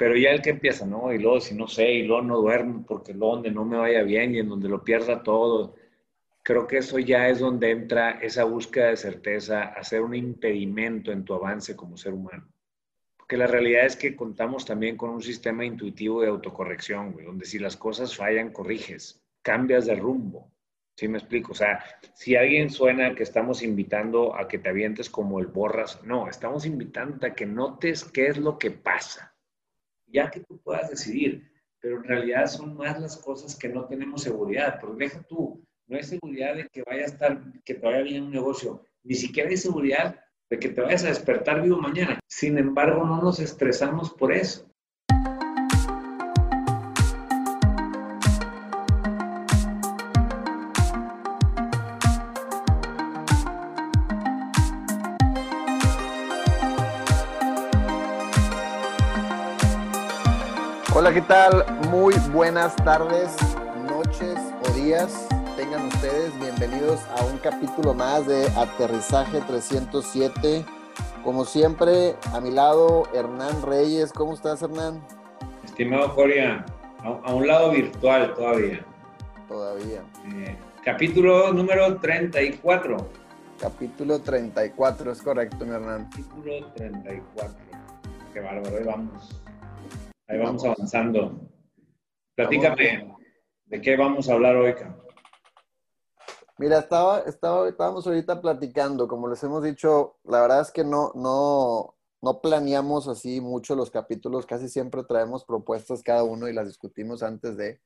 Pero ya el que empieza, ¿no? Y luego si no sé, y luego no duermo porque luego donde no me vaya bien y en donde lo pierda todo. Creo que eso ya es donde entra esa búsqueda de certeza, hacer un impedimento en tu avance como ser humano. Porque la realidad es que contamos también con un sistema intuitivo de autocorrección, güey, donde si las cosas fallan, corriges, cambias de rumbo. ¿Sí me explico? O sea, si alguien suena que estamos invitando a que te avientes como el borras, no, estamos invitando a que notes qué es lo que pasa ya que tú puedas decidir, pero en realidad son más las cosas que no tenemos seguridad, porque deja tú, no hay seguridad de que vaya a estar, que te vaya bien un negocio, ni siquiera hay seguridad de que te vayas a despertar vivo mañana. Sin embargo, no nos estresamos por eso. Hola, ¿qué tal? Muy buenas tardes, noches o días. Tengan ustedes bienvenidos a un capítulo más de Aterrizaje 307. Como siempre, a mi lado, Hernán Reyes. ¿Cómo estás, Hernán? Estimado Coria, a, un lado virtual todavía. Todavía. Eh, capítulo número 34. Capítulo 34, es correcto, mi Hernán. Capítulo 34. Qué bárbaro, ahí vamos. Ahí vamos avanzando. Platícame, ¿de qué vamos a hablar hoy, Mira, estaba, estaba, estábamos ahorita platicando, como les hemos dicho, la verdad es que no, no, no planeamos así mucho los capítulos, casi siempre traemos propuestas cada uno y las discutimos antes de,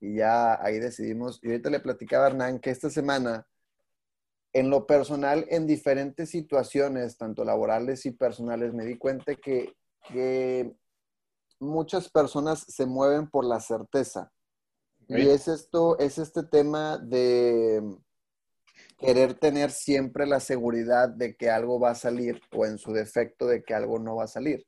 y ya ahí decidimos. Y ahorita le platicaba a Hernán que esta semana, en lo personal, en diferentes situaciones, tanto laborales y personales, me di cuenta que, que muchas personas se mueven por la certeza. Y es esto, es este tema de querer tener siempre la seguridad de que algo va a salir o en su defecto de que algo no va a salir.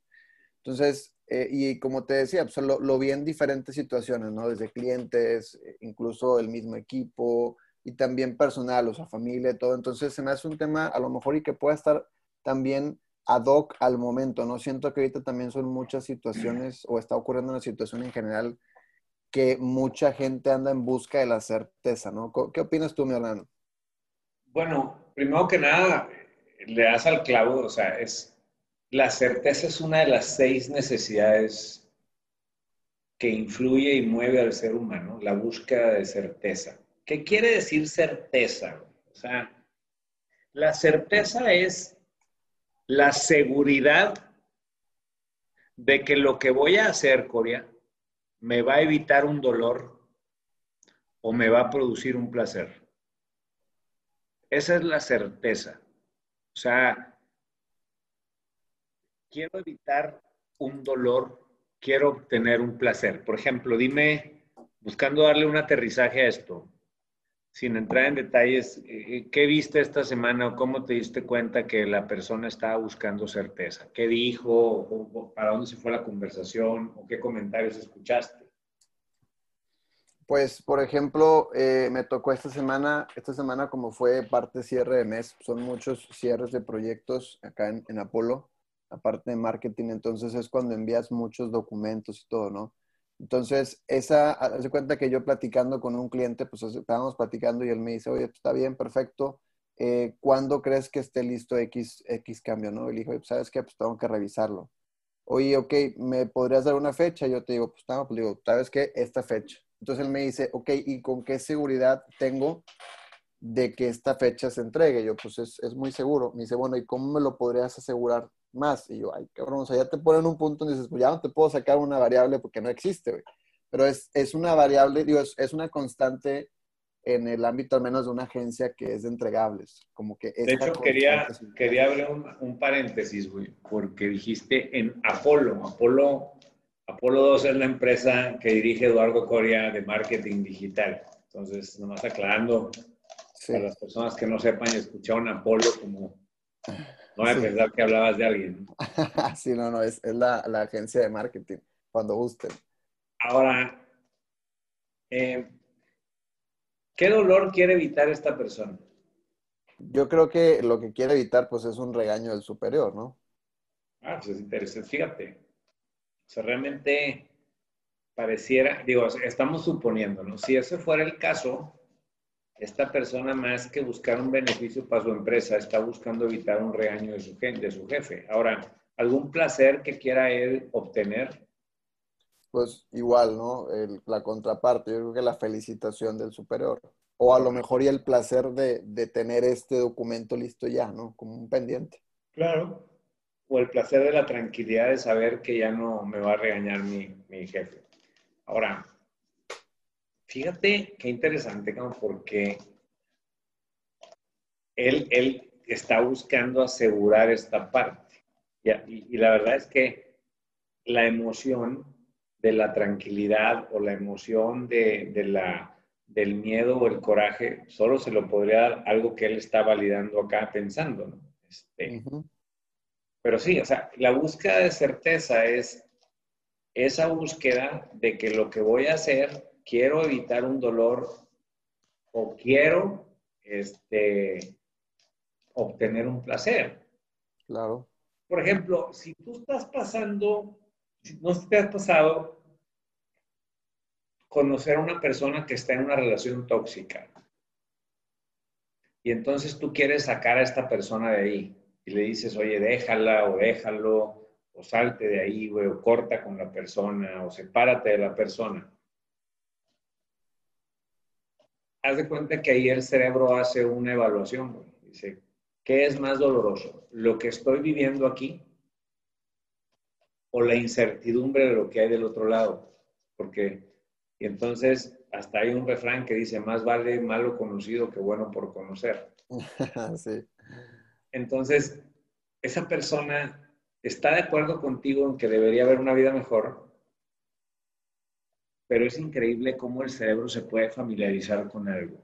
Entonces, eh, y como te decía, pues, lo, vi en diferentes situaciones, ¿no? Desde clientes, incluso el mismo equipo y también personal, o sea, familia, todo. Entonces, se me hace un tema a lo mejor y que pueda estar también ad hoc al momento, ¿no? Siento que ahorita también son muchas situaciones o está ocurriendo una situación en general que mucha gente anda en busca de la certeza, ¿no? ¿Qué opinas tú, mi hermano? Bueno, primero que nada, le das al clavo, o sea, es la certeza es una de las seis necesidades que influye y mueve al ser humano, la búsqueda de certeza. ¿Qué quiere decir certeza? O sea, la certeza es la seguridad de que lo que voy a hacer, Corea, me va a evitar un dolor o me va a producir un placer. Esa es la certeza. O sea, quiero evitar un dolor, quiero obtener un placer. Por ejemplo, dime, buscando darle un aterrizaje a esto, sin entrar en detalles, eh, eh, ¿qué viste esta semana o cómo te diste cuenta que la persona estaba buscando certeza? ¿Qué dijo? ¿Para dónde se fue la conversación? ¿O qué comentarios escuchaste? Pues, por ejemplo, eh, me tocó esta semana, esta semana como fue parte cierre de mes, son muchos cierres de proyectos acá en, en Apolo, aparte de marketing, entonces es cuando envías muchos documentos y todo, ¿no? Entonces, esa, hace cuenta que yo platicando con un cliente, pues estábamos platicando y él me dice, oye, pues, está bien, perfecto. Eh, ¿Cuándo crees que esté listo X, X cambio? ¿no? Y le dijo, pues, ¿sabes qué? Pues tengo que revisarlo. Oye, ok, ¿me podrías dar una fecha? Yo te digo, pues, no, pues digo, ¿sabes qué? Esta fecha. Entonces él me dice, ok, ¿y con qué seguridad tengo de que esta fecha se entregue? Yo, pues es, es muy seguro. Me dice, bueno, ¿y cómo me lo podrías asegurar? Más. Y yo, ay, cabrón, o sea, ya te ponen un punto y dices, pues ya no te puedo sacar una variable porque no existe, güey. Pero es, es una variable, digo, es, es, una constante en el ámbito al menos de una agencia que es de entregables. Como que de hecho, quería, quería abrir un, un, paréntesis, güey, porque dijiste en Apolo. Apolo. Apolo 2 es la empresa que dirige Eduardo Coria de marketing digital. Entonces, nomás aclarando sí. para las personas que no sepan y escucharon Apolo como no voy a pensar que hablabas de alguien. sí, no, no, es, es la, la, agencia de marketing, cuando gusten. Ahora, eh, ¿qué dolor quiere evitar esta persona? Yo creo que lo que quiere evitar, pues, es un regaño del superior, ¿no? Ah, pues es interesante. Fíjate. O sea, realmente pareciera, digo, estamos suponiendo, ¿no? Si ese fuera el caso, esta persona más que buscar un beneficio para su empresa, está buscando evitar un regaño de su, de su jefe. Ahora, ¿algún placer que quiera él obtener? Pues igual, ¿no? la contraparte, yo creo que la felicitación del superior. O a lo mejor y el placer de, de tener este documento listo ya, ¿no? Como un pendiente. Claro. O el placer de la tranquilidad de saber que ya no me va a regañar mi, mi jefe. Ahora, fíjate qué interesante, porque él, él está buscando asegurar esta parte. Y, y, la verdad es que la emoción de la tranquilidad o la emoción de, de, la, del miedo o el coraje solo se lo podría dar algo que él está validando acá pensando. ¿no? Este, Pero sí, o sea, la búsqueda de certeza es esa búsqueda de que lo que voy a hacer, quiero evitar un dolor o quiero este, obtener un placer. Claro. Por ejemplo, si tú estás pasando, si no te has pasado conocer a una persona que está en una relación tóxica y entonces tú quieres sacar a esta persona de ahí y le dices, oye, déjala o déjalo o salte de ahí, güey, o corta con la persona, o sepárate de la persona. Haz de cuenta que ahí el cerebro hace una evaluación, güey. Dice, ¿qué es más doloroso? ¿Lo que estoy viviendo aquí? ¿O la incertidumbre de lo que hay del otro lado? Porque, y entonces, hasta hay un refrán que dice, más vale malo conocido que bueno por conocer. sí. Entonces, esa persona está de acuerdo contigo en que debería haber una vida mejor, pero es increíble cómo el cerebro se puede familiarizar con algo.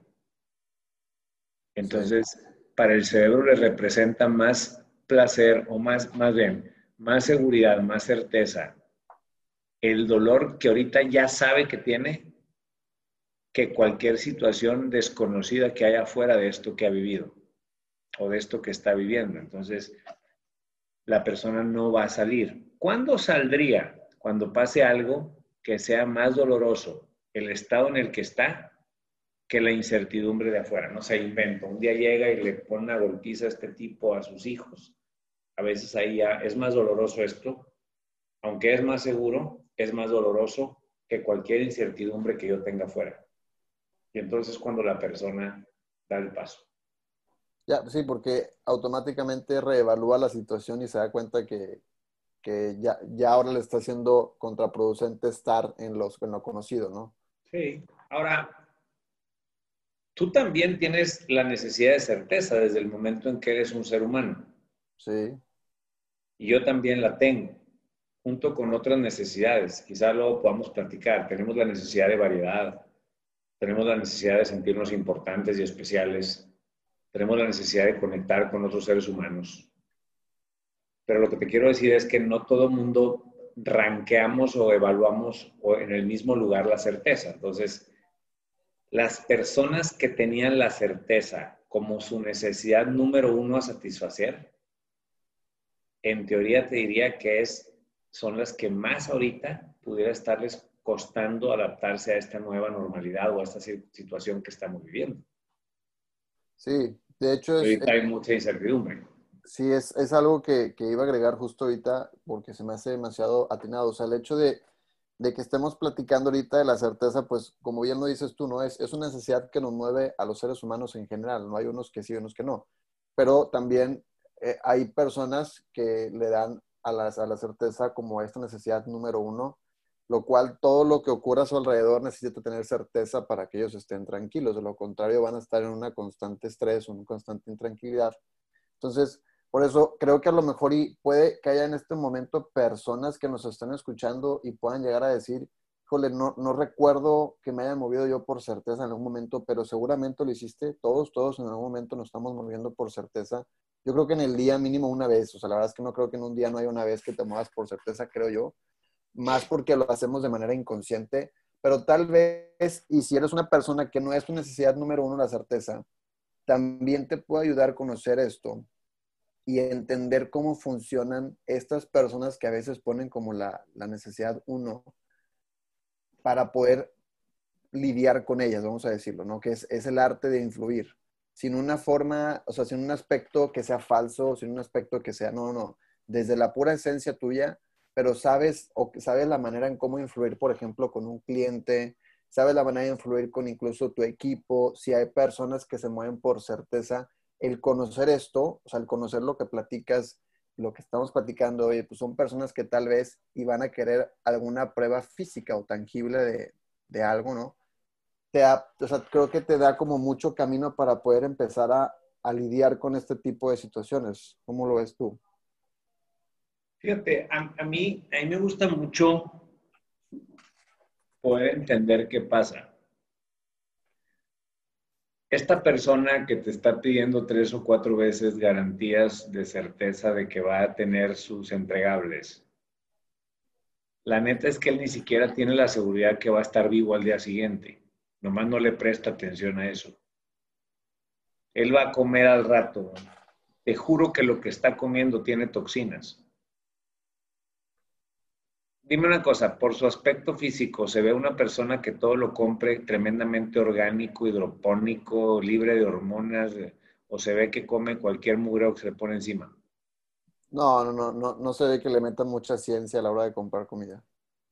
Entonces, para el cerebro le representa más placer o más, más bien, más seguridad, más certeza, el dolor que ahorita ya sabe que tiene que cualquier situación desconocida que haya fuera de esto que ha vivido o de esto que está viviendo. Entonces, la persona no va a salir. ¿Cuándo saldría? Cuando pase algo que sea más doloroso, el estado en el que está, que la incertidumbre de afuera. No se inventa. Un día llega y le pone una golpiza a este tipo a sus hijos. A veces ahí ya es más doloroso esto. Aunque es más seguro, es más doloroso que cualquier incertidumbre que yo tenga afuera. Y entonces cuando la persona da el paso. Ya, sí, porque automáticamente reevalúa la situación y se da cuenta que, ya, ya ahora le está siendo contraproducente estar en, los, en lo conocido, ¿no? Sí. Ahora, tú también tienes la necesidad de certeza desde el momento en que eres un ser humano. Sí. Y yo también la tengo, junto con otras necesidades. Quizá luego podamos platicar. Tenemos la necesidad de variedad, tenemos la necesidad de sentirnos importantes y especiales, tenemos la necesidad de conectar con otros seres humanos. Pero lo que te quiero decir es que no todo mundo ranqueamos o evaluamos en el mismo lugar la certeza. Entonces, las personas que tenían la certeza como su necesidad número uno a satisfacer, en teoría te diría que es, son las que más ahorita pudiera estarles costando adaptarse a esta nueva normalidad o a esta situación que estamos viviendo. Sí, de hecho es... hay mucha incertidumbre. Sí, es, es algo que, que, iba a agregar justo ahorita porque se me hace demasiado atinado. O sea, el hecho de, de, que estemos platicando ahorita de la certeza, pues como bien lo dices tú, ¿no? Es, es una necesidad que nos mueve a los seres humanos en general. No hay unos que sí y unos que no. Pero también eh, hay personas que le dan a, las, a la certeza como esta necesidad número uno lo cual todo lo que ocurra a su alrededor necesita tener certeza para que ellos estén tranquilos. De lo contrario, van a estar en una constante estrés, una constante intranquilidad. Entonces, por eso creo que a lo mejor y puede que haya en este momento personas que nos estén escuchando y puedan llegar a decir, híjole, no, no recuerdo que me haya movido yo por certeza en algún momento, pero seguramente lo hiciste. Todos, todos en algún momento nos estamos moviendo por certeza. Yo creo que en el día mínimo una vez, o sea, la verdad es que no creo que en un día no haya una vez que te muevas por certeza, creo yo más porque lo hacemos de manera inconsciente, pero tal vez, y si eres una persona que no es tu necesidad número uno la certeza, también te puede ayudar a conocer esto y entender cómo funcionan estas personas que a veces ponen como la, la necesidad uno para poder lidiar con ellas, vamos a decirlo, ¿no? Que es, es, el arte de influir, sin una forma, o sea, sin un aspecto que sea falso, sin un aspecto que sea, no, no, desde la pura esencia tuya, pero sabes, o sabes la manera en cómo influir, por ejemplo, con un cliente, sabes la manera de influir con incluso tu equipo, si hay personas que se mueven por certeza, el conocer esto, o sea, el conocer lo que platicas, lo que estamos platicando hoy, pues son personas que tal vez iban a querer alguna prueba física o tangible de, de algo, ¿no? Te o sea, creo que te da como mucho camino para poder empezar a, a lidiar con este tipo de situaciones. ¿Cómo lo ves tú? Fíjate, a, mí, a mí me gusta mucho poder entender qué pasa. Esta persona que te está pidiendo tres o cuatro veces garantías de certeza de que va a tener sus entregables, la neta es que él ni siquiera tiene la seguridad que va a estar vivo al día siguiente. Nomás no le presta atención a eso. Él va a comer al rato. Te juro que lo que está comiendo tiene toxinas. Dime una cosa, por su aspecto físico, ¿se ve una persona que todo lo compre tremendamente orgánico, hidropónico, libre de hormonas, o se ve que come cualquier mugreo que se le pone encima? No, no, no, no, no se ve que le metan mucha ciencia a la hora de comprar comida.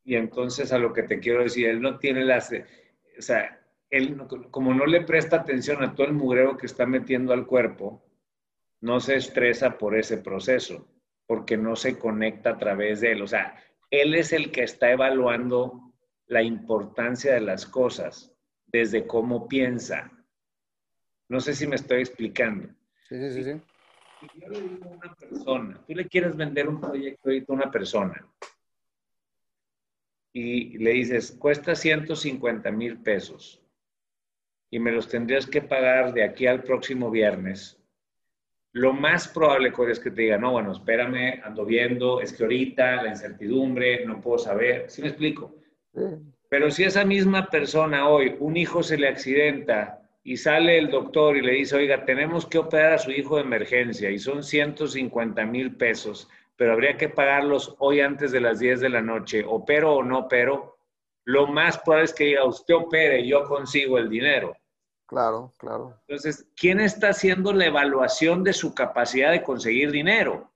Y entonces a lo que te quiero decir, él no tiene las, o sea, él como no le presta atención a todo el mugreo que está metiendo al cuerpo, no se estresa por ese proceso, porque no se conecta a través de él. O sea, él es el que está evaluando la importancia de las cosas desde cómo piensa. No sé si me estoy explicando. Sí, sí, sí. Si yo le digo a una persona, tú le quieres vender un proyecto a una persona y le dices, cuesta 150 mil pesos y me los tendrías que pagar de aquí al próximo viernes lo más probable es que te diga, no, bueno, espérame, ando viendo, es que ahorita la incertidumbre, no puedo saber, ¿sí me explico? Pero si esa misma persona hoy, un hijo se le accidenta y sale el doctor y le dice, oiga, tenemos que operar a su hijo de emergencia y son 150 mil pesos, pero habría que pagarlos hoy antes de las 10 de la noche, opero o no opero, lo más probable es que diga, usted opere y yo consigo el dinero. Claro, claro. Entonces, ¿quién está haciendo la evaluación de su capacidad de conseguir dinero?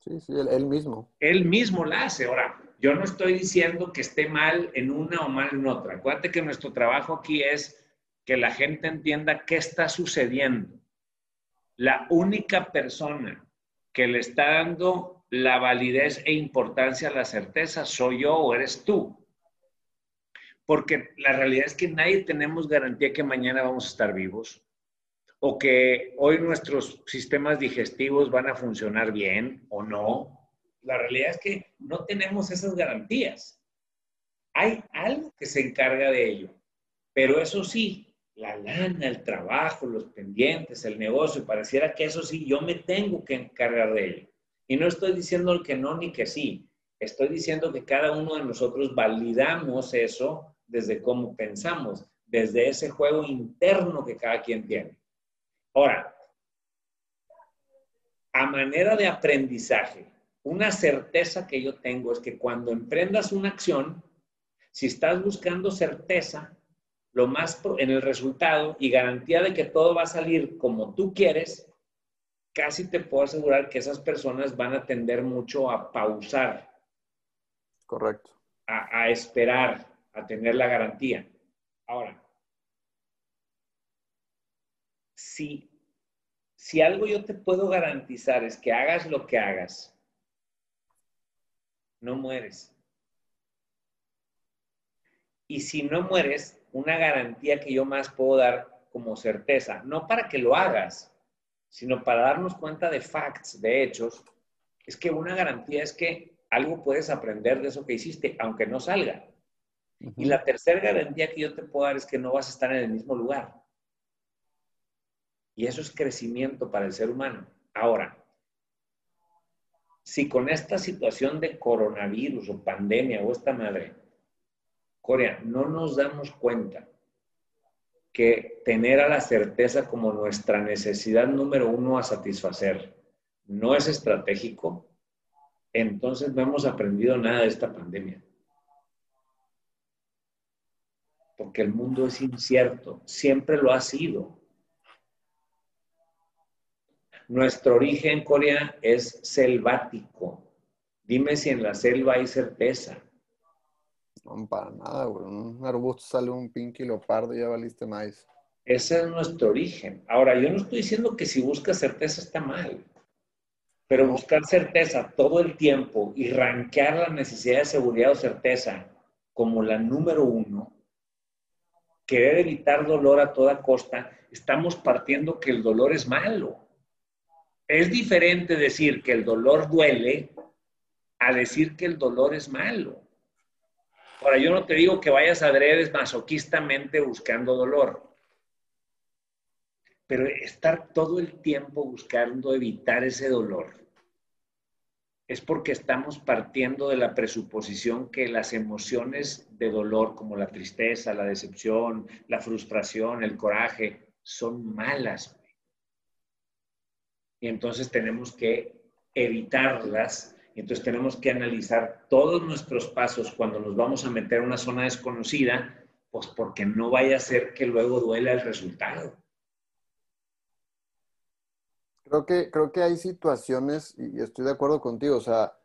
Sí, sí, él, mismo. Él mismo la hace. Ahora, yo no estoy diciendo que esté mal en una o mal en otra. Acuérdate que nuestro trabajo aquí es que la gente entienda qué está sucediendo. La única persona que le está dando la validez e importancia a la certeza soy yo o eres tú porque la realidad es que nadie tenemos garantía que mañana vamos a estar vivos o que hoy nuestros sistemas digestivos van a funcionar bien o no. La realidad es que no tenemos esas garantías. Hay algo que se encarga de ello, pero eso sí, la lana, el trabajo, los pendientes, el negocio, pareciera que eso sí, yo me tengo que encargar de ello. Y no estoy diciendo que no ni que sí, estoy diciendo que cada uno de nosotros validamos eso desde cómo pensamos, desde ese juego interno que cada quien tiene. Ahora, a manera de aprendizaje, una certeza que yo tengo es que cuando emprendas una acción, si estás buscando certeza, lo más en el resultado y garantía de que todo va a salir como tú quieres, casi te puedo asegurar que esas personas van a tender mucho a pausar. Correcto. A, a esperar, a tener la garantía. Ahora, si, si algo yo te puedo garantizar es que hagas lo que hagas, no mueres. Y si no mueres, una garantía que yo más puedo dar como certeza, no para que lo hagas, sino para darnos cuenta de facts, de hechos, es que una garantía es que algo puedes aprender de eso que hiciste, aunque no salga. Y la tercera garantía que yo te puedo dar es que no vas a estar en el mismo lugar. Y eso es crecimiento para el ser humano. Ahora, si con esta situación de coronavirus o pandemia o esta madre, Corea, no nos damos cuenta que tener a la certeza como nuestra necesidad número uno a satisfacer, no es estratégico, entonces no hemos aprendido nada de esta pandemia. Porque el mundo es incierto, siempre lo ha sido. Nuestro origen, Corea, es selvático. Dime si en la selva hay certeza. No, para nada, güey. Un arbusto sale un pinky leopardo y ya valiste maíz. Ese es nuestro origen. Ahora, yo no estoy diciendo que si buscas certeza está mal, pero buscar certeza todo el tiempo y ranquear la necesidad de seguridad o certeza como la número uno, querer evitar dolor a toda costa, estamos partiendo que el dolor es malo. Es diferente decir que el dolor duele a decir que el dolor es malo. Ahora, yo no te digo que vayas a adredes masoquistamente buscando dolor, pero estar todo el tiempo buscando evitar ese dolor es porque estamos partiendo de la presuposición que las emociones de dolor, como la tristeza, la decepción, la frustración, el coraje, son malas. Y entonces tenemos que evitarlas. Y entonces tenemos que analizar todos nuestros pasos cuando nos vamos a meter a una zona desconocida, pues porque no vaya a ser que luego duela el resultado. Creo que, creo que hay situaciones, y estoy de acuerdo contigo, o sea,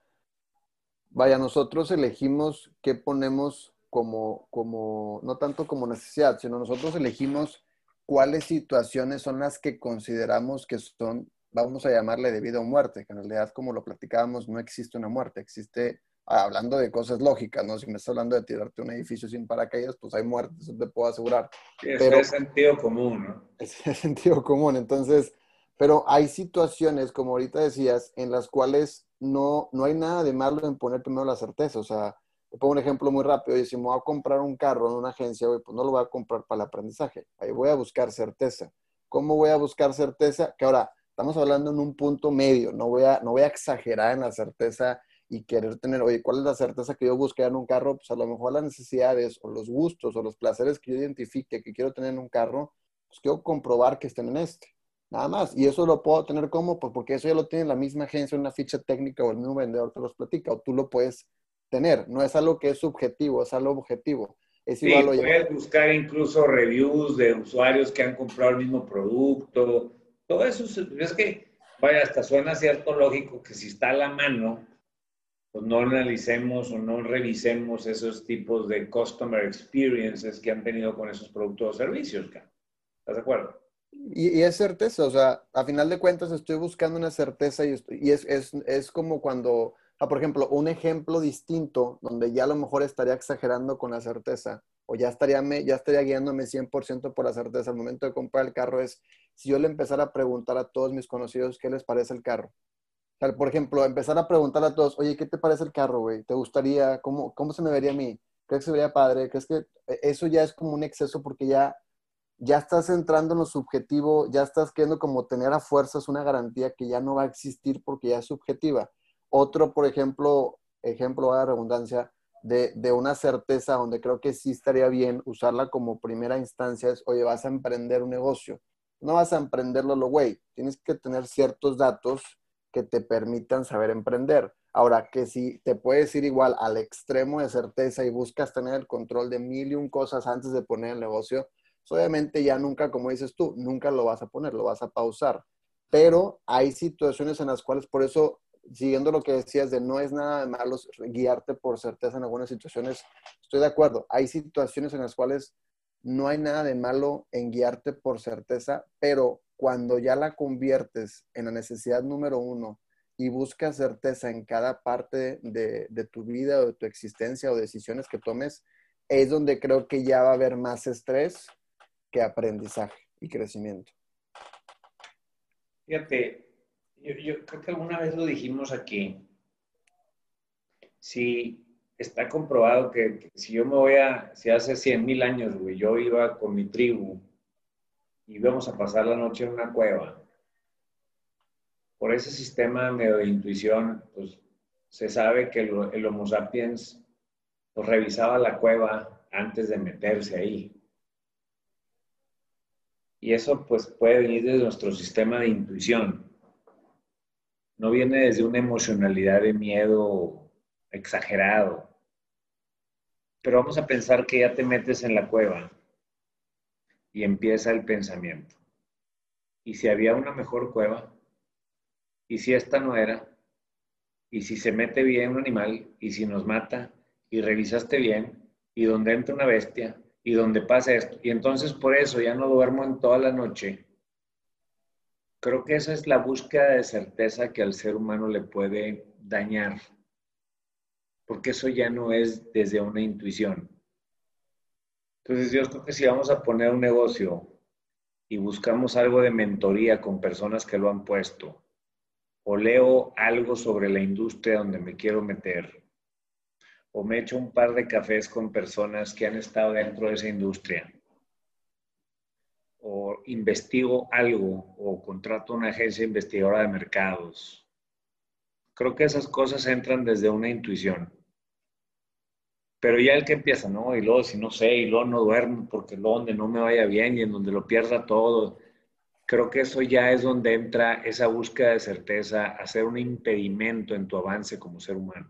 vaya, nosotros elegimos qué ponemos como, como, no tanto como necesidad, sino nosotros elegimos cuáles situaciones son las que consideramos que son vamos a llamarle de vida o muerte, que en realidad, como lo platicábamos, no existe una muerte, existe, ah, hablando de cosas lógicas, ¿no? Si me estás hablando de tirarte un edificio sin paracaídas, pues hay muerte, eso te puedo asegurar. pero, es sentido común, ¿no? Es, sentido común, entonces, pero hay situaciones, como ahorita decías, en las cuales no, no hay nada de malo en poner primero la certeza, o sea, te pongo un ejemplo muy rápido. Y si me voy a comprar un carro en una agencia, pues no lo voy a comprar para el aprendizaje. Ahí voy a buscar certeza. ¿Cómo voy a buscar certeza? Que ahora, Estamos hablando en un punto medio, no voy a, no voy a exagerar en la certeza y querer tener, oye, ¿cuál es la certeza que yo busque en un carro? Pues a lo mejor las necesidades o los gustos o los placeres que yo identifique que quiero tener en un carro, pues quiero comprobar que estén en este. Nada más. Y eso lo puedo tener como, pues porque eso ya lo tiene la misma agencia, una ficha técnica o el mismo vendedor te los platica, o tú lo puedes tener. No es algo que es subjetivo, es algo objetivo. Es sí, puedes buscar incluso reviews de usuarios que han comprado el mismo producto, todo eso es que, vaya, hasta suena cierto lógico que si está a la mano, pues no analicemos o no revisemos esos tipos de customer experiences que han tenido con esos productos o servicios. ¿Estás de acuerdo? Y, es certeza, o sea, a final de cuentas estoy buscando una certeza y, es, es, es, como cuando, por ejemplo, un ejemplo distinto donde ya a lo mejor estaría exagerando con la certeza o ya estaría, me, ya estaría guiándome 100% por la certeza al momento de comprar el carro es si yo le empezara a preguntar a todos mis conocidos qué les parece el carro. O por ejemplo, empezar a preguntar a todos, oye, ¿qué te parece el carro, güey? ¿Te gustaría? ¿Cómo, ¿Cómo se me vería a mí? ¿Crees que se vería padre? ¿Crees que e, eso ya es como un exceso porque ya, ya estás entrando en lo subjetivo, ya estás queriendo como tener a fuerzas una garantía que ya no va a existir porque ya es subjetiva? Otro, por ejemplo, ejemplo a redundancia, de, una certeza donde creo que sí estaría bien usarla como primera instancia es, oye, vas a emprender un negocio. No vas a emprenderlo lo güey, tienes que tener ciertos datos que te permitan saber emprender. Ahora, que si te puedes ir igual al extremo de certeza y buscas tener el control de mil y un cosas antes de poner el negocio, obviamente ya nunca, como dices tú, nunca lo vas a poner, lo vas a pausar. Pero hay situaciones en las cuales, por eso siguiendo lo que decías de no es nada de malo guiarte por certeza en algunas situaciones, estoy de acuerdo. Hay situaciones en las cuales no hay nada de malo en guiarte por certeza, pero cuando ya la conviertes en la necesidad número uno y buscas certeza en cada parte de, de tu vida o de tu existencia o decisiones que tomes, es donde creo que ya va a haber más estrés que aprendizaje y crecimiento. Fíjate, yo, creo que alguna vez lo dijimos aquí. Si está comprobado que, si yo me voy a, si hace 100 mil años, güey, yo iba con mi tribu y íbamos a pasar la noche en una cueva, por ese sistema medio de intuición, pues se sabe que el, el Homo sapiens pues, revisaba la cueva antes de meterse ahí. Y eso pues puede venir de nuestro sistema de intuición. no viene desde una emocionalidad de miedo exagerado. Pero vamos a pensar que ya te metes en la cueva y empieza el pensamiento. ¿Y si había una mejor cueva? ¿Y si esta no era? ¿Y si se mete bien un animal? ¿Y si nos mata? ¿Y revisaste bien? ¿Y donde entra una bestia? ¿Y donde pasa esto? Y entonces por eso ya no duermo en toda la noche. Creo que esa es la búsqueda de certeza que al ser humano le puede dañar. Porque eso ya no es desde una intuición. Entonces yo creo que si vamos a poner un negocio y buscamos algo de mentoría con personas que lo han puesto, o leo algo sobre la industria donde me quiero meter, o me echo un par de cafés con personas que han estado dentro de esa industria, o investigo algo, o contrato una agencia investigadora de mercados. Creo que esas cosas entran desde una intuición. Pero ya el que empieza, ¿no? Y luego, si no sé, y luego no duermo porque luego donde no me vaya bien y en donde lo pierda todo creo que eso ya es donde entra esa búsqueda de certeza, hacer un impedimento en tu avance como ser humano.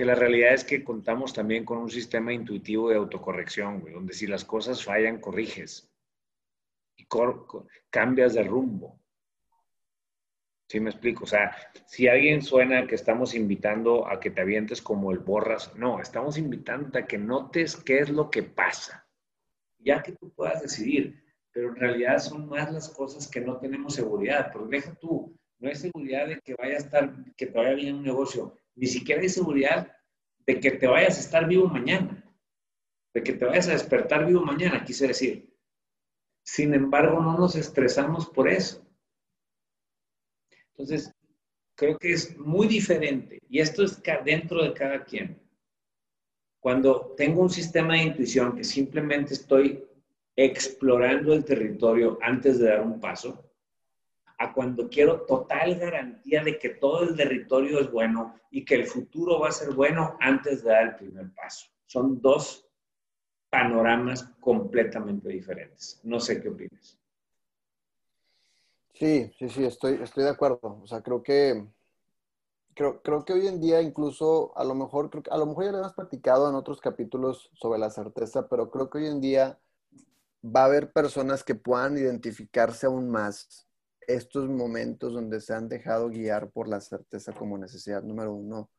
Porque la realidad es que contamos también con un sistema intuitivo de autocorrección, donde si las cosas fallan, corriges y cambias de rumbo. ¿Sí me explico? O sea, si alguien suena que estamos invitando a que te avientes como el borras, no, estamos invitando a que notes qué es lo que pasa, ya que tú puedas decidir pero en realidad son más las cosas que no tenemos seguridad. Porque deja tú, no hay seguridad de que vaya a estar, que te vaya bien un negocio, ni siquiera hay seguridad de que te vayas a estar vivo mañana, de que te vayas a despertar vivo mañana, quise decir. Sin embargo, no nos estresamos por eso. Entonces, creo que es muy diferente, y esto es dentro de cada quien. Cuando tengo un sistema de intuición que simplemente estoy explorando el territorio antes de dar un paso, a cuando quiero total garantía de que todo el territorio es bueno y que el futuro va a ser bueno antes de dar el primer paso. Son dos panoramas completamente diferentes. No sé qué opinas. Sí, sí, sí, estoy, estoy de acuerdo. O sea, creo que, creo, creo que hoy en día incluso, a lo mejor, creo, a lo mejor ya lo hemos platicado en otros capítulos sobre la certeza, pero creo que hoy en día va a haber personas que puedan identificarse aún más estos momentos donde se han dejado guiar por la certeza como necesidad número uno,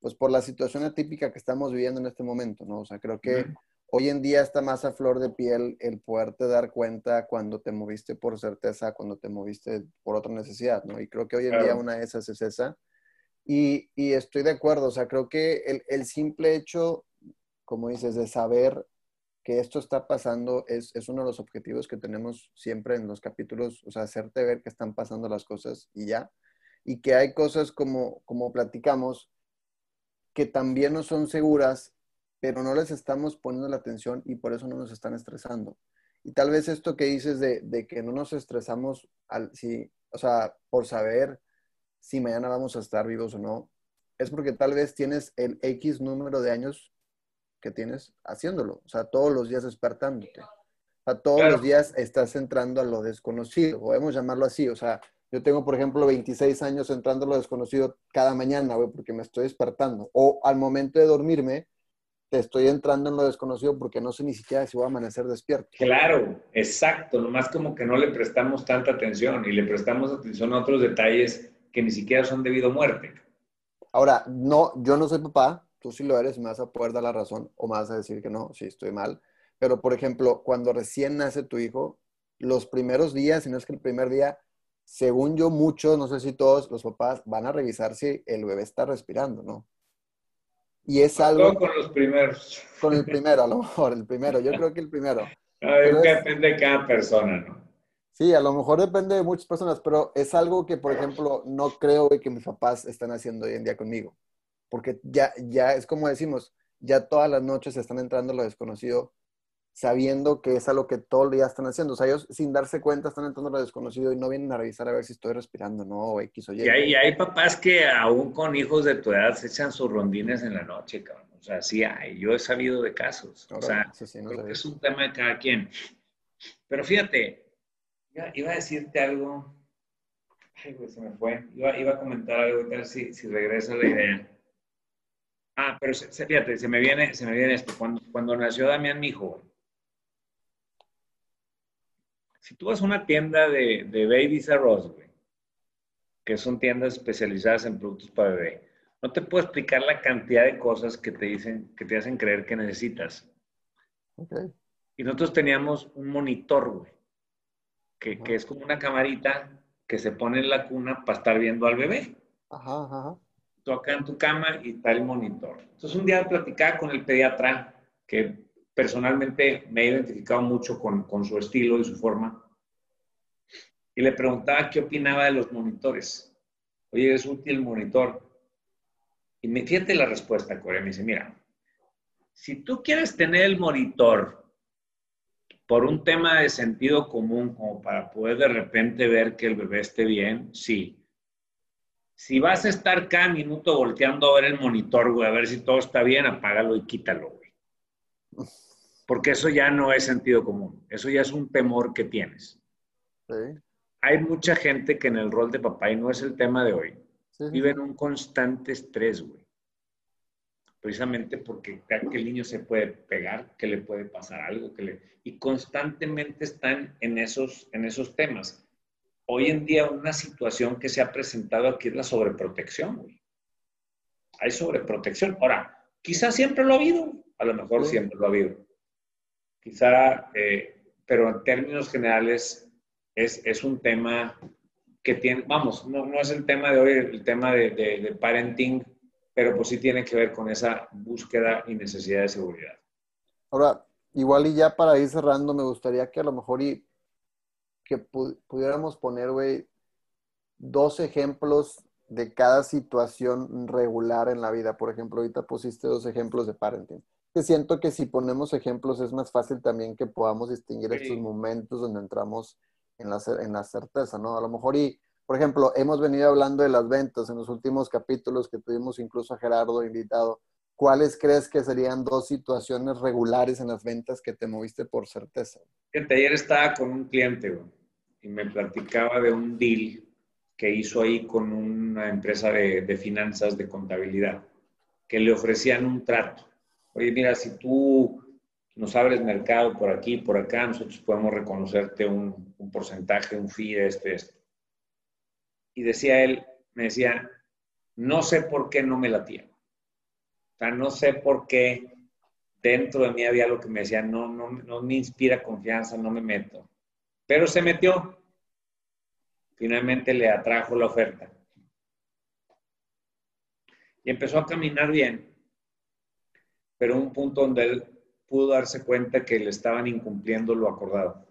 pues por la situación atípica que estamos viviendo en este momento, ¿no? O sea, creo que hoy en día está más a flor de piel el poderte dar cuenta cuando te moviste por certeza, cuando te moviste por otra necesidad, ¿no? Y creo que hoy en día una de esas es esa. Y, y, estoy de acuerdo, o sea, creo que el, el simple hecho, como dices, de saber que esto está pasando es, uno de los objetivos que tenemos siempre en los capítulos, o sea, hacerte ver que están pasando las cosas y ya. Y que hay cosas como, como platicamos que también no son seguras, pero no les estamos poniendo la atención y por eso no nos están estresando. Y tal vez esto que dices de, de que no nos estresamos, al, si, o sea, por saber si mañana vamos a estar vivos o no, es porque tal vez tienes el X número de años que tienes haciéndolo, o sea, todos los días despertándote. O sea, todos los días estás entrando a lo desconocido, podemos llamarlo así, o sea, yo tengo, por ejemplo, 26 años entrando a lo desconocido cada mañana, güey, porque me estoy despertando. O al momento de dormirme, te estoy entrando en lo desconocido porque no sé ni siquiera si voy a amanecer despierto. Claro, exacto. Nomás como que no le prestamos tanta atención y le prestamos atención a otros detalles que ni siquiera son debido a muerte. Ahora, no, yo no soy papá, tú sí lo eres, me vas a poder dar la razón o me vas a decir que no, sí estoy mal. Pero, por ejemplo, cuando recién nace tu hijo, los primeros días, si no es que el primer día, según yo, muchos, no sé si todos los papás van a revisar si el bebé está respirando, ¿no? Y es algo... con los primeros. Con el primero, a lo mejor, el primero. Yo creo que el primero. depende de cada persona, ¿no? Sí, a lo mejor depende de muchas personas, pero es algo que, por ejemplo, no creo que mis papás están haciendo hoy en día conmigo porque ya, ya es como decimos, ya todas las noches están entrando lo desconocido, sabiendo que es algo que todo el día están haciendo. O sea, ellos sin darse cuenta están entrando lo desconocido y no vienen a revisar a ver si estoy respirando, ¿no? O X o Y. Y hay, hay papás que aún con hijos de tu edad se echan sus rondines en la noche, cabrón. O sea, sí hay. Yo he sabido de casos. o sea, es un tema de cada quien. Pero fíjate, iba a decirte algo. Ay, güey, se me fue. Iba, iba a comentar algo, ver si, si regresa la idea. Ah, pero se, fíjate, se me viene, se me viene esto. Cuando, cuando nació Damián, mi hijo, si tú vas a una tienda de, de Babies R güey, que son tiendas especializadas en productos para bebé, no te puedo explicar la cantidad de cosas que te dicen, que te hacen creer que necesitas. Okay. Y nosotros teníamos un monitor, güey, que, que, es como una camarita que se pone en la cuna para estar viendo al bebé. Ajá, ajá. Tú acá en tu cama y está el monitor. Entonces un día platicaba con el pediatra, que personalmente me he identificado mucho con, con su estilo y su forma, y le preguntaba qué opinaba de los monitores. Oye, ¿es útil el monitor? Y me, fíjate la respuesta, Corea. Me dice, mira, si tú quieres tener el monitor por un tema de sentido común, como para poder de repente ver que el bebé esté bien, sí. Si vas a estar cada minuto volteando a ver el monitor, güey, a ver si todo está bien, apágalo y quítalo, güey. Porque eso ya no es sentido común. Eso ya es un temor que tienes. Hay mucha gente que en el rol de papá, y no es el tema de hoy, vive en un constante estrés, güey. Precisamente porque que el niño se puede pegar, que le puede pasar algo, que le... y constantemente están en esos, en esos temas. Hoy en día una situación que se ha presentado aquí es la sobreprotección, güey. Hay sobreprotección. Ahora, quizás siempre lo ha habido, a lo mejor siempre lo ha habido. Quizá, eh, pero en términos generales es, es un tema que tiene, vamos, no, no es el tema de hoy, el tema de, de, parenting, pero pues sí tiene que ver con esa búsqueda y necesidad de seguridad. Ahora, igual y ya para ir cerrando, me gustaría que a lo mejor y que pudiéramos poner, güey, dos ejemplos de cada situación regular en la vida. Por ejemplo, ahorita pusiste dos ejemplos de parenting. Que siento que si ponemos ejemplos es más fácil también que podamos distinguir estos momentos donde entramos en la, en la certeza, ¿no? A lo mejor y, por ejemplo, hemos venido hablando de las ventas en los últimos capítulos que tuvimos incluso a Gerardo invitado. ¿Cuáles crees que serían dos situaciones regulares en las ventas que te moviste por certeza? ayer estaba con un cliente y me platicaba de un deal que hizo ahí con una empresa de, de finanzas, de contabilidad, que le ofrecían un trato. Oye, mira, si tú nos abres mercado por aquí, por acá, nosotros podemos reconocerte un, porcentaje, un fee de esto y decía él, me decía, no sé por qué no me latía. O sea, no sé por qué dentro de mí había lo que me decía, no, no, no me inspira confianza, no me meto. Pero se metió. Finalmente le atrajo la oferta. Y empezó a caminar bien. Pero un punto donde él pudo darse cuenta que le estaban incumpliendo lo acordado.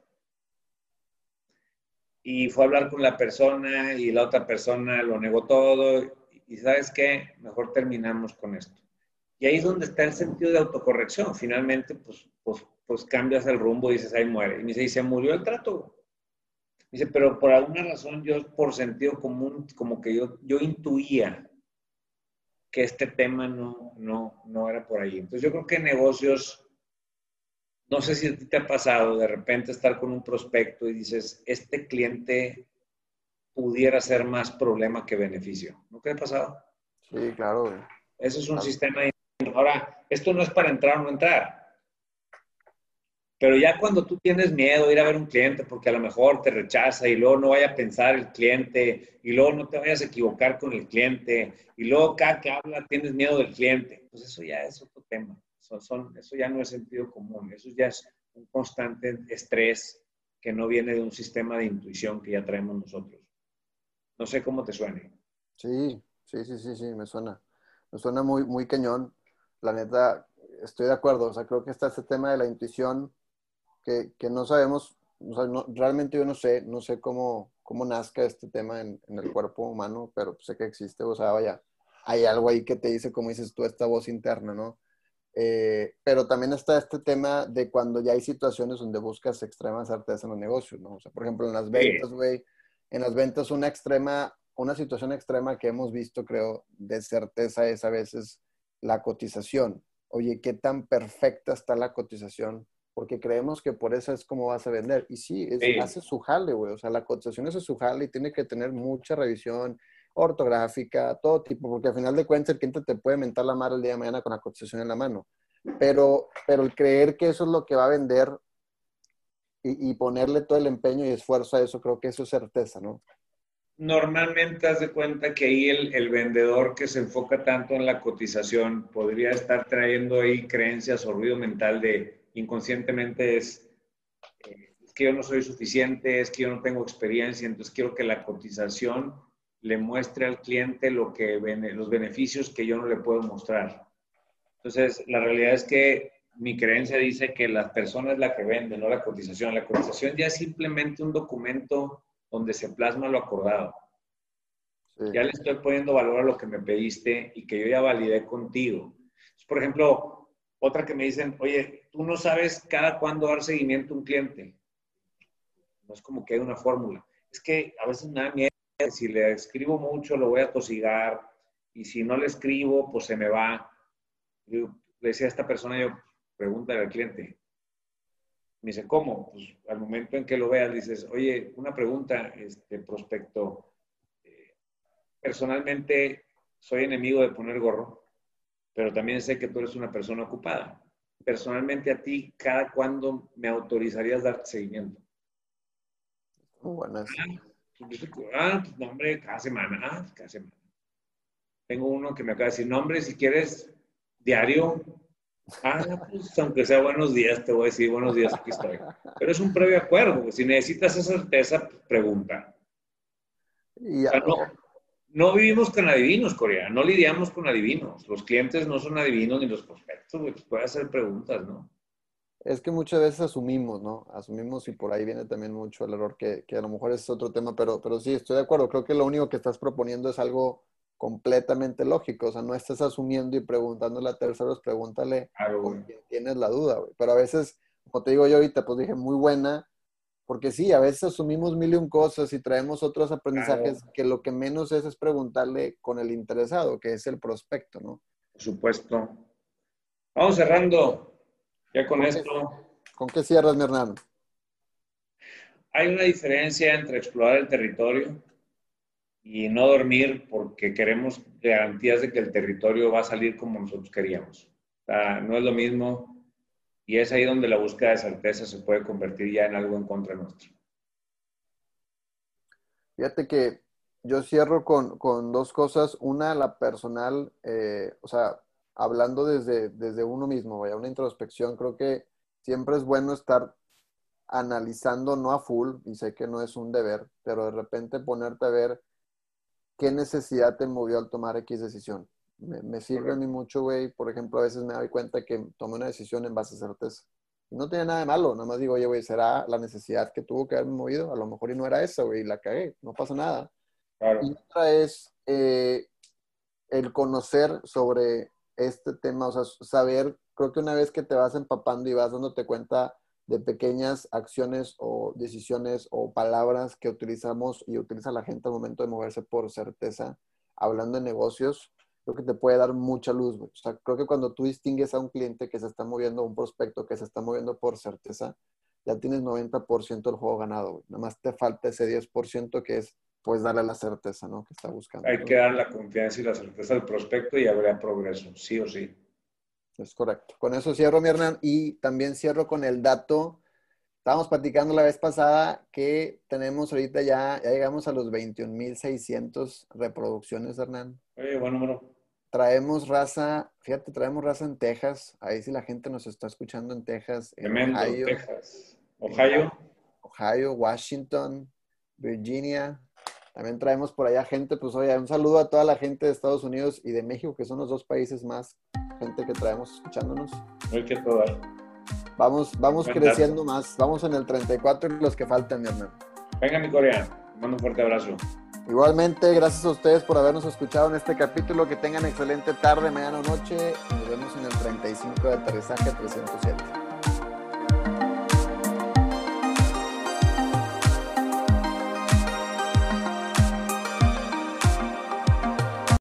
Y fue a hablar con la persona y la otra persona lo negó todo. Y sabes qué, mejor terminamos con esto. Y ahí es donde está el sentido de autocorrección. Finalmente, pues, pues, pues cambias el rumbo y dices, ahí muere. Y me dice, y se murió el trato. Dice, pero por alguna razón yo, por sentido común, como que yo, yo intuía que este tema no, no, no era por ahí. Entonces yo creo que negocios no sé si a ti te ha pasado de repente estar con un prospecto y dices, este cliente pudiera ser más problema que beneficio. ¿No te ha pasado? Sí, claro. Eso es un sistema. De... Ahora, esto no es para entrar o no entrar. Pero ya cuando tú tienes miedo de ir a ver un cliente porque a lo mejor te rechaza y luego no vaya a pensar el cliente y luego no te vayas a equivocar con el cliente y luego cada que habla tienes miedo del cliente, pues eso ya es otro tema son, eso ya no es sentido común, eso ya es un constante estrés que no viene de un sistema de intuición que ya traemos nosotros. No sé cómo te suene. Sí, sí, sí, sí, sí, me suena. Me suena muy, muy cañón. La neta, estoy de acuerdo. O sea, creo que está ese tema de la intuición que, que no sabemos, o sea, no, realmente yo no sé, no sé cómo, cómo nazca este tema en, en, el cuerpo humano, pero sé que existe. O sea, vaya, hay algo ahí que te dice, como dices tú, esta voz interna, ¿no? Eh, pero también está este tema de cuando ya hay situaciones donde buscas extrema certeza en los negocios, ¿no? O sea, por ejemplo, en las ventas, güey, en las ventas una extrema, una situación extrema que hemos visto, creo, de certeza es a veces la cotización. Oye, ¿qué tan perfecta está la cotización porque creemos que por eso es como vas a vender. Y sí, hace su jale, güey. O sea, la cotización es su jale y tiene que tener mucha revisión ortográfica, todo tipo, porque al final de cuentas el cliente te puede mentar la madre el día de mañana con la cotización en la mano. Pero, pero el creer que eso es lo que va a vender y, y ponerle todo el empeño y esfuerzo a eso, creo que eso es certeza, ¿no? normalmente haz de cuenta que ahí el, vendedor que se enfoca tanto en la cotización podría estar trayendo ahí creencias o ruido mental de inconscientemente es, eh, es, que yo no soy suficiente, es que yo no tengo experiencia, entonces quiero que la cotización le muestre al cliente lo que, los beneficios que yo no le puedo mostrar. Entonces, la realidad es que mi creencia dice que la persona es la que vende, no la cotización. La cotización ya es simplemente un documento donde se plasma lo acordado. Ya le estoy poniendo valor a lo que me pediste y que yo ya validé contigo. Por ejemplo, otra que me dicen, oye, tú no sabes cada cuándo dar seguimiento a un cliente. No es como que hay una fórmula. Es que a veces me da miedo. Si le escribo mucho, lo voy a tosigar. Y si no le escribo, pues se me va. le decía a esta persona, yo, pregúntale al cliente, me dice, ¿cómo? Pues al momento en que lo veas, dices, oye, una pregunta, este prospecto. Eh, personalmente soy enemigo de poner gorro, pero también sé que tú eres una persona ocupada. Personalmente a ti, ¿cada cuándo me autorizarías dar seguimiento? Buenas. Ah, pues, ah pues, nombre, cada semana. Ah, cada semana. Tengo uno que me acaba de decir, nombre, si quieres, diario, Ah, pues aunque sea buenos días, te voy a decir buenos días, aquí estoy. Pero es un previo acuerdo, si necesitas esa certeza, pregunta. no, vivimos con adivinos, Corea, no lidiamos con adivinos. Los clientes no son adivinos ni los prospectos, pues puede hacer preguntas, ¿no? Es que muchas veces asumimos, ¿no? Asumimos y por ahí viene también mucho el error, que, que a lo mejor es otro tema, pero, pero sí, estoy de acuerdo. Creo que lo único que estás proponiendo es algo completamente lógico. O sea, no estés asumiendo y preguntándole a terceros, pregúntale a quien tienes la duda, güey. Pero a veces, como te digo yo ahorita, pues dije muy buena, porque sí, a veces asumimos mil y un cosas y traemos otros aprendizajes que lo que menos es es preguntarle con el interesado, que es el prospecto, ¿no? Por supuesto. Vamos cerrando ya con, esto. ¿Con qué cierras, mi hermano? Hay una diferencia entre explorar el territorio y no dormir porque queremos garantías de que el territorio va a salir como nosotros queríamos. O sea, no es lo mismo y es ahí donde la búsqueda de certeza se puede convertir ya en algo en contra nuestro. Fíjate que yo cierro con, con dos cosas. Una, la personal, eh, o sea, hablando desde, desde uno mismo, vaya, una introspección, creo que siempre es bueno estar analizando, no a full, y sé que no es un deber, pero de repente ponerte a ver ¿qué necesidad te movió al tomar X decisión? Me, sirve a mí mucho, güey. Por ejemplo, a veces me doy cuenta que tomé una decisión en base a certeza. Y no tiene nada de malo, nada más digo, oye, güey, ¿será la necesidad que tuvo que haberme movido? A lo mejor y no era esa, güey, y la cagué, no pasa nada. Y otra es eh, el conocer sobre este tema, o sea, saber, creo que una vez que te vas empapando y vas dándote cuenta de pequeñas acciones o decisiones o palabras que utilizamos y utiliza la gente al momento de moverse por certeza, hablando de negocios, creo que te puede dar mucha luz. O sea, creo que cuando tú distingues a un cliente que se está moviendo, un prospecto que se está moviendo por certeza, ya tienes 90% del juego ganado. Nada más te falta ese 10% que es, pues, darle la certeza, ¿no? Que está buscando. Hay que dar la confianza y la certeza al prospecto y habrá progreso, sí o sí. Es correcto. Con eso cierro, mi Hernán. Y también cierro con el dato. Estábamos platicando la vez pasada que tenemos ahorita ya, ya llegamos a los 21.600 reproducciones, Hernán. Oye, buen número. Traemos raza, fíjate, traemos raza en Texas. Ahí sí la gente nos está escuchando en Texas. En Ohio, Texas. Ohio. Ohio, Washington, Virginia. También traemos por allá gente, pues oye, un saludo a toda la gente de Estados Unidos y de México, que son los dos países más gente que traemos escuchándonos. Muy que todo. Vamos, vamos creciendo más. Vamos en el 34 y los que faltan, mi hermano. Venga, mi coreano. Mando un fuerte abrazo. Igualmente, gracias a ustedes por habernos escuchado en este capítulo. Que tengan excelente tarde, mañana o noche. Nos vemos en el 35 de aterrizaje 307.